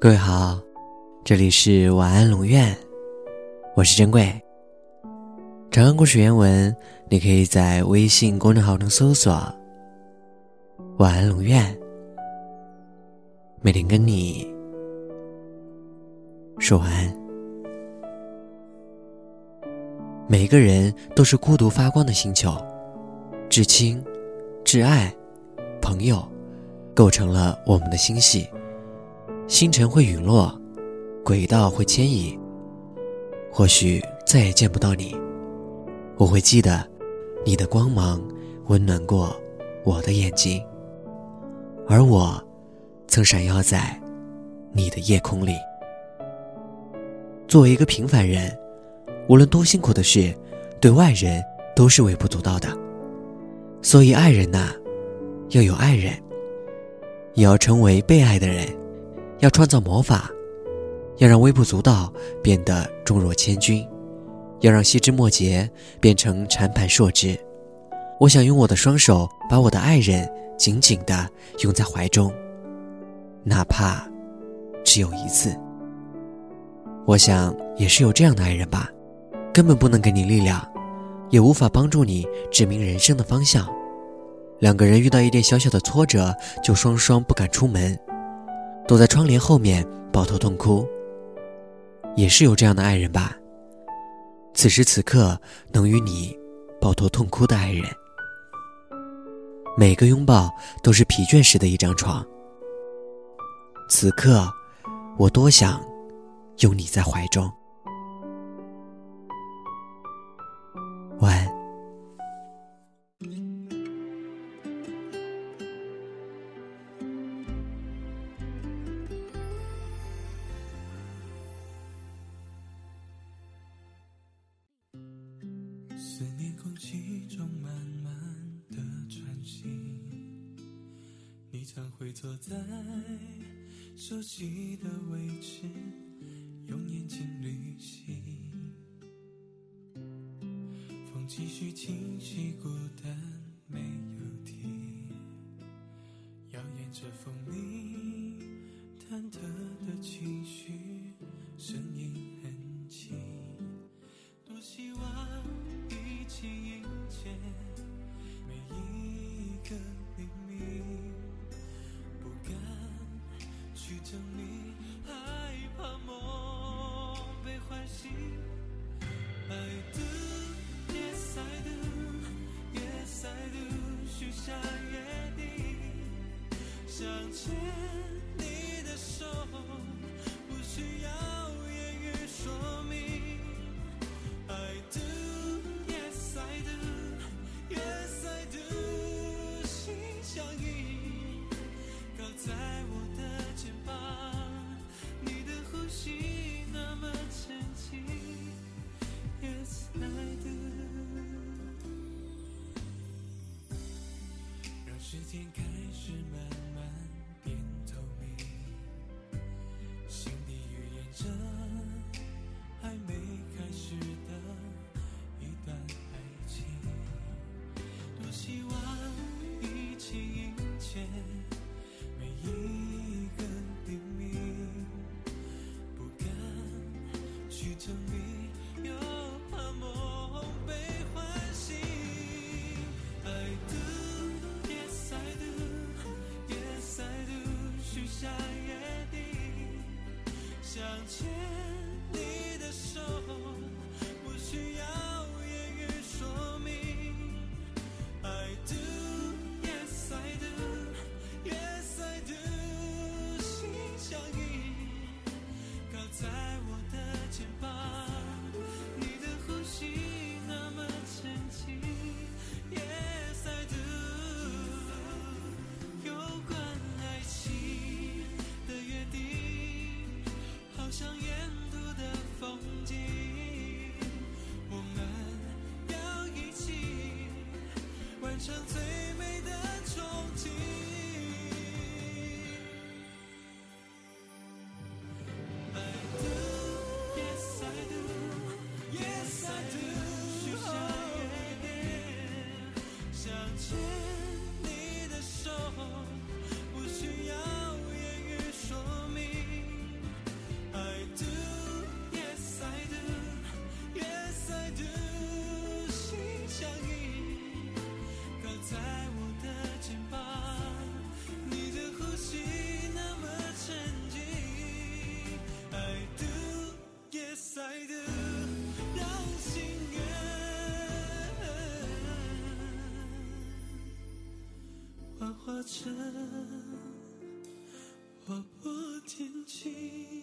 各位好，这里是晚安龙院，我是珍贵。长安故事原文，你可以在微信公众号中搜索“晚安龙院”，每天跟你说晚安。每个人都是孤独发光的星球，至亲、挚爱、朋友，构成了我们的星系。星辰会陨落，轨道会迁移，或许再也见不到你。我会记得，你的光芒温暖过我的眼睛，而我曾闪耀在你的夜空里。作为一个平凡人，无论多辛苦的事，对外人都是微不足道的。所以，爱人呐，要有爱人，也要成为被爱的人。要创造魔法，要让微不足道变得重若千钧，要让细枝末节变成缠盘硕枝。我想用我的双手把我的爱人紧紧地拥在怀中，哪怕只有一次。我想也是有这样的爱人吧，根本不能给你力量，也无法帮助你指明人生的方向。两个人遇到一点小小的挫折，就双双不敢出门。躲在窗帘后面抱头痛哭，也是有这样的爱人吧。此时此刻能与你抱头痛哭的爱人，每个拥抱都是疲倦时的一张床。此刻，我多想拥你在怀中。气中慢慢的喘息，你常会坐在熟悉的位置，用眼睛旅行。风继续清晰，孤单没有停，摇曳着风铃，忐忑的情绪，去证明，害怕梦被唤醒。I do, yes I do, 时成最化成划破天际。